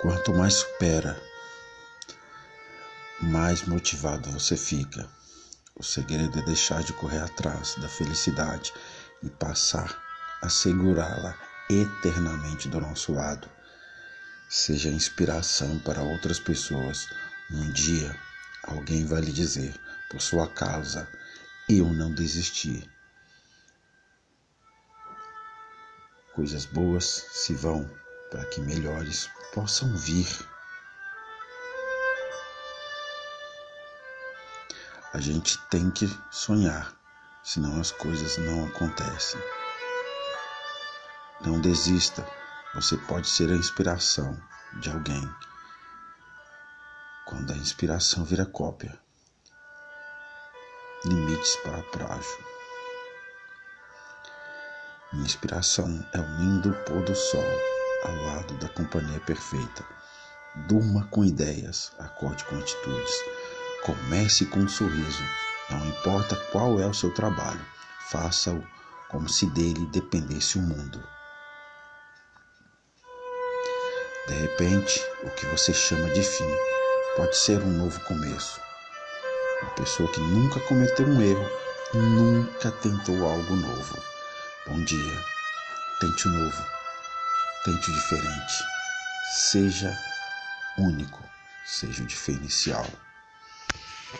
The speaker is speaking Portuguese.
Quanto mais supera, mais motivado você fica. O segredo é deixar de correr atrás da felicidade e passar a segurá-la eternamente do nosso lado. Seja inspiração para outras pessoas. Um dia alguém vai lhe dizer, por sua causa, eu não desisti. Coisas boas se vão para que melhores possam vir. A gente tem que sonhar, senão as coisas não acontecem. Não desista, você pode ser a inspiração de alguém. Quando a inspiração vira cópia, limites para prágio. Minha inspiração é o lindo pôr do sol ao lado da companhia perfeita. Durma com ideias, acorde com atitudes. Comece com um sorriso. Não importa qual é o seu trabalho, faça-o como se dele dependesse o mundo. De repente, o que você chama de fim pode ser um novo começo. Uma pessoa que nunca cometeu um erro, nunca tentou algo novo. Bom dia, tente o novo, tente diferente, seja único, seja o diferencial.